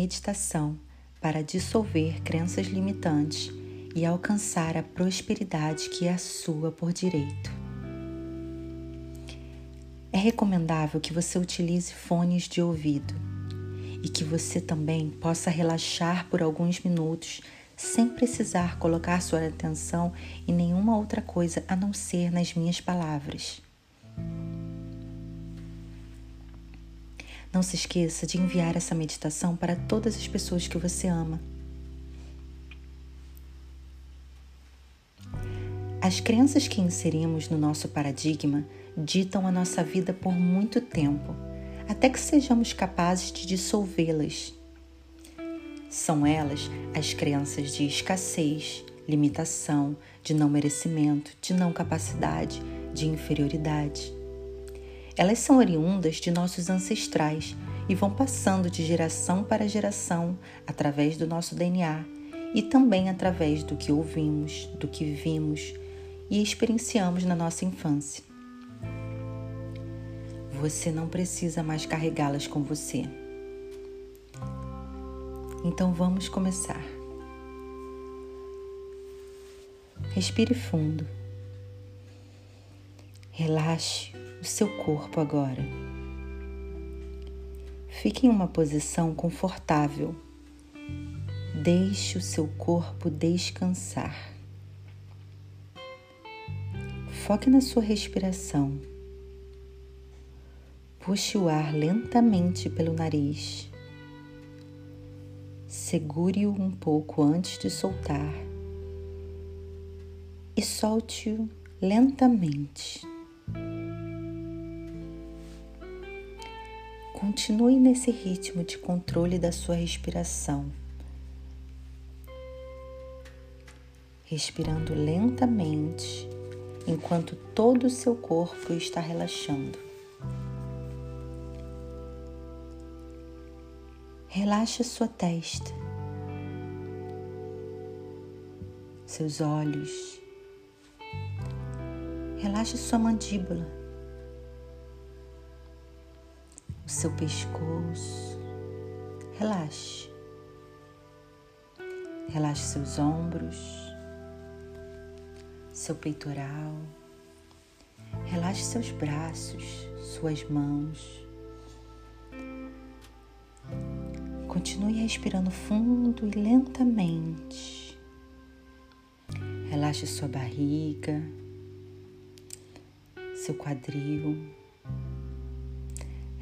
meditação para dissolver crenças limitantes e alcançar a prosperidade que é sua por direito. É recomendável que você utilize fones de ouvido e que você também possa relaxar por alguns minutos sem precisar colocar sua atenção em nenhuma outra coisa a não ser nas minhas palavras. Não se esqueça de enviar essa meditação para todas as pessoas que você ama. As crenças que inserimos no nosso paradigma ditam a nossa vida por muito tempo, até que sejamos capazes de dissolvê-las. São elas as crenças de escassez, limitação, de não merecimento, de não capacidade, de inferioridade. Elas são oriundas de nossos ancestrais e vão passando de geração para geração através do nosso DNA e também através do que ouvimos, do que vimos e experienciamos na nossa infância. Você não precisa mais carregá-las com você. Então vamos começar. Respire fundo. Relaxe o seu corpo agora. Fique em uma posição confortável. Deixe o seu corpo descansar. Foque na sua respiração. Puxe o ar lentamente pelo nariz. Segure-o um pouco antes de soltar e solte-o lentamente. Continue nesse ritmo de controle da sua respiração. Respirando lentamente enquanto todo o seu corpo está relaxando. Relaxe sua testa, seus olhos, relaxe sua mandíbula. Seu pescoço. Relaxe. Relaxe seus ombros, seu peitoral. Relaxe seus braços, suas mãos. Continue respirando fundo e lentamente. Relaxe sua barriga, seu quadril.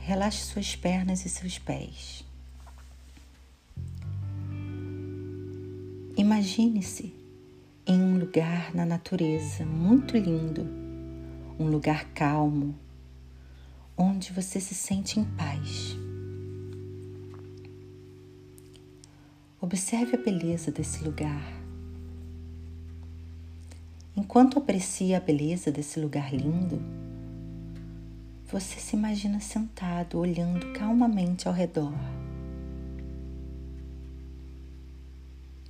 Relaxe suas pernas e seus pés. Imagine-se em um lugar na natureza muito lindo, um lugar calmo, onde você se sente em paz. Observe a beleza desse lugar. Enquanto aprecia a beleza desse lugar lindo, você se imagina sentado, olhando calmamente ao redor.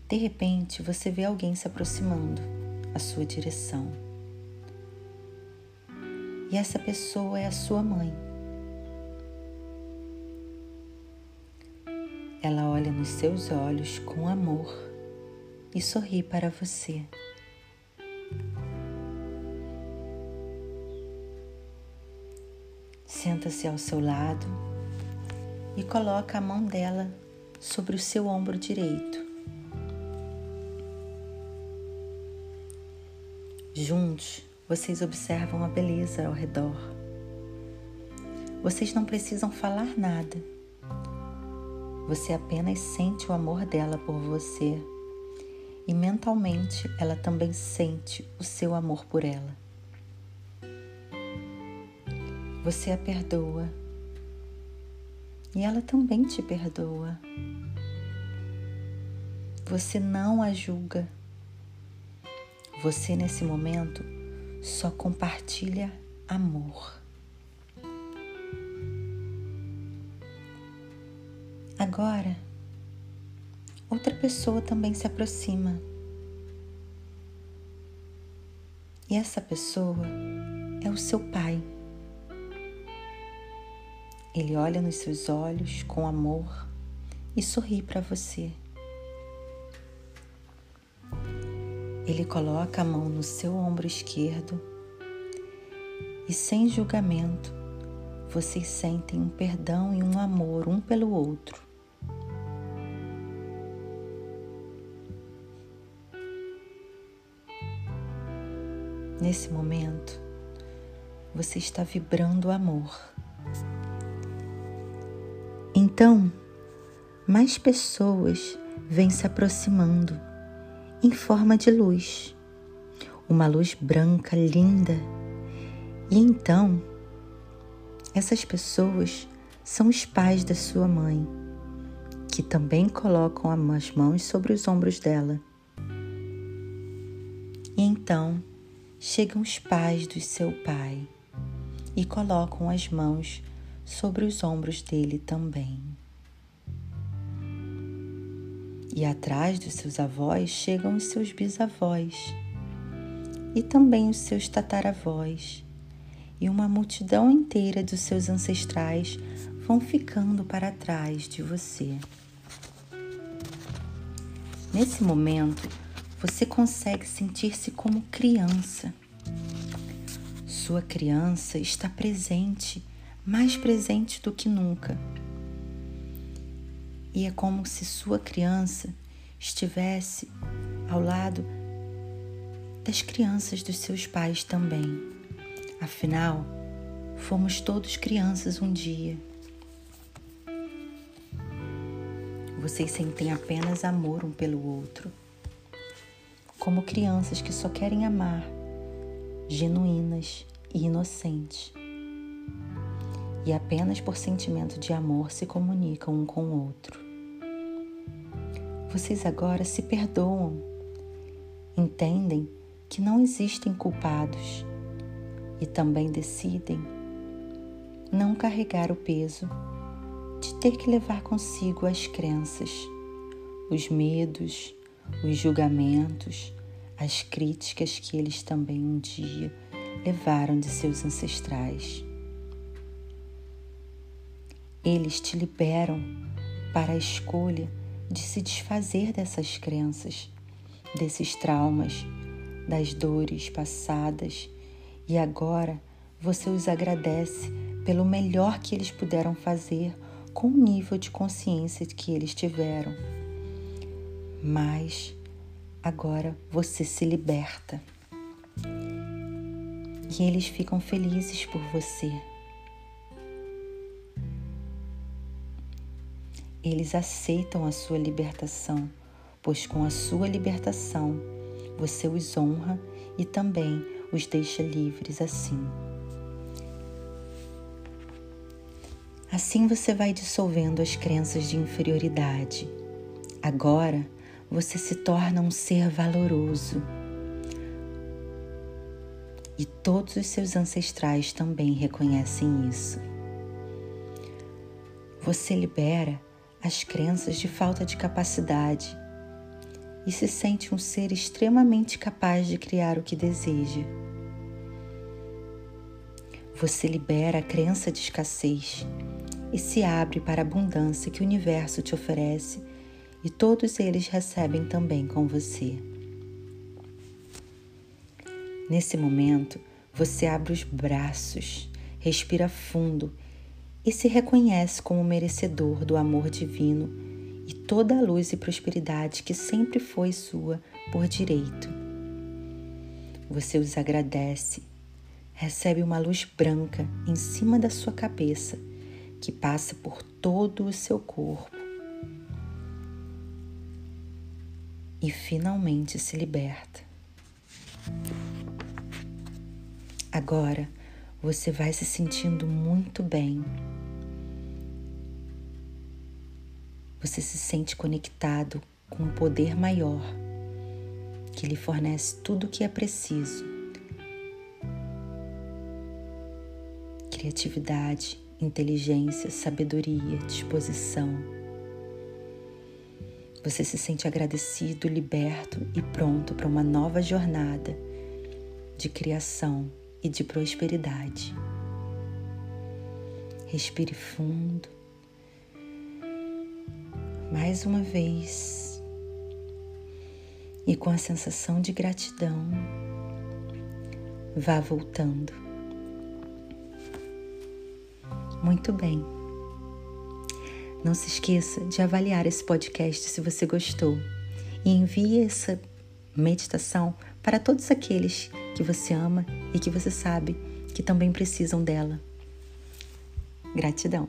De repente, você vê alguém se aproximando à sua direção. E essa pessoa é a sua mãe. Ela olha nos seus olhos com amor e sorri para você. Senta-se ao seu lado e coloca a mão dela sobre o seu ombro direito. Juntos, vocês observam a beleza ao redor. Vocês não precisam falar nada. Você apenas sente o amor dela por você e mentalmente ela também sente o seu amor por ela. Você a perdoa e ela também te perdoa. Você não a julga. Você, nesse momento, só compartilha amor. Agora, outra pessoa também se aproxima. E essa pessoa é o seu pai. Ele olha nos seus olhos com amor e sorri para você. Ele coloca a mão no seu ombro esquerdo e, sem julgamento, vocês sentem um perdão e um amor um pelo outro. Nesse momento, você está vibrando amor. Então, mais pessoas vêm se aproximando em forma de luz, uma luz branca linda. E então, essas pessoas são os pais da sua mãe, que também colocam as mãos sobre os ombros dela. E então chegam os pais do seu pai e colocam as mãos sobre os ombros dele também. E atrás dos seus avós chegam os seus bisavós e também os seus tataravós, e uma multidão inteira dos seus ancestrais vão ficando para trás de você. Nesse momento, você consegue sentir-se como criança. Sua criança está presente, mais presente do que nunca e é como se sua criança estivesse ao lado das crianças dos seus pais também. Afinal, fomos todos crianças um dia. Vocês sentem apenas amor um pelo outro, como crianças que só querem amar, genuínas e inocentes. E apenas por sentimento de amor se comunicam um com o outro. Vocês agora se perdoam, entendem que não existem culpados e também decidem não carregar o peso de ter que levar consigo as crenças, os medos, os julgamentos, as críticas que eles também um dia levaram de seus ancestrais. Eles te liberam para a escolha de se desfazer dessas crenças, desses traumas, das dores passadas e agora você os agradece pelo melhor que eles puderam fazer com o nível de consciência que eles tiveram. Mas agora você se liberta. E eles ficam felizes por você. Eles aceitam a sua libertação, pois com a sua libertação você os honra e também os deixa livres assim. Assim você vai dissolvendo as crenças de inferioridade. Agora você se torna um ser valoroso. E todos os seus ancestrais também reconhecem isso. Você libera as crenças de falta de capacidade e se sente um ser extremamente capaz de criar o que deseja. Você libera a crença de escassez e se abre para a abundância que o universo te oferece e todos eles recebem também com você. Nesse momento, você abre os braços, respira fundo e se reconhece como merecedor do amor divino e toda a luz e prosperidade que sempre foi sua por direito. Você os agradece, recebe uma luz branca em cima da sua cabeça que passa por todo o seu corpo e finalmente se liberta. Agora você vai se sentindo muito bem. Você se sente conectado com um poder maior que lhe fornece tudo o que é preciso. Criatividade, inteligência, sabedoria, disposição. Você se sente agradecido, liberto e pronto para uma nova jornada de criação e de prosperidade. Respire fundo. mais uma vez e com a sensação de gratidão, vá voltando. Muito bem. Não se esqueça de avaliar esse podcast se você gostou e envie essa meditação para todos aqueles que você ama e que você sabe que também precisam dela. Gratidão.